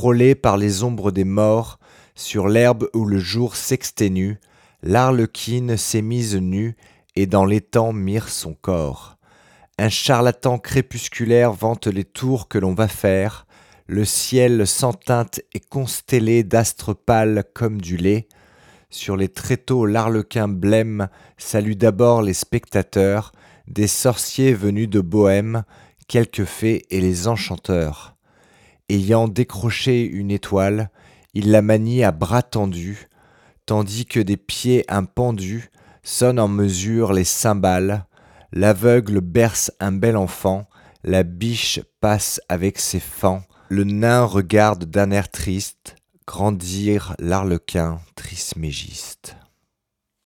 frôlé par les ombres des morts, sur l'herbe où le jour s'exténue, l'arlequine s'est mise nue et dans l'étang mire son corps. Un charlatan crépusculaire vante les tours que l'on va faire, le ciel sans teinte est constellé d'astres pâles comme du lait, sur les tréteaux l'arlequin blême salue d'abord les spectateurs, des sorciers venus de Bohême, quelques fées et les enchanteurs. Ayant décroché une étoile, il la manie à bras tendus, tandis que des pieds impendus sonnent en mesure les cymbales, l'aveugle berce un bel enfant, la biche passe avec ses fans, le nain regarde d'un air triste grandir l'arlequin trismégiste.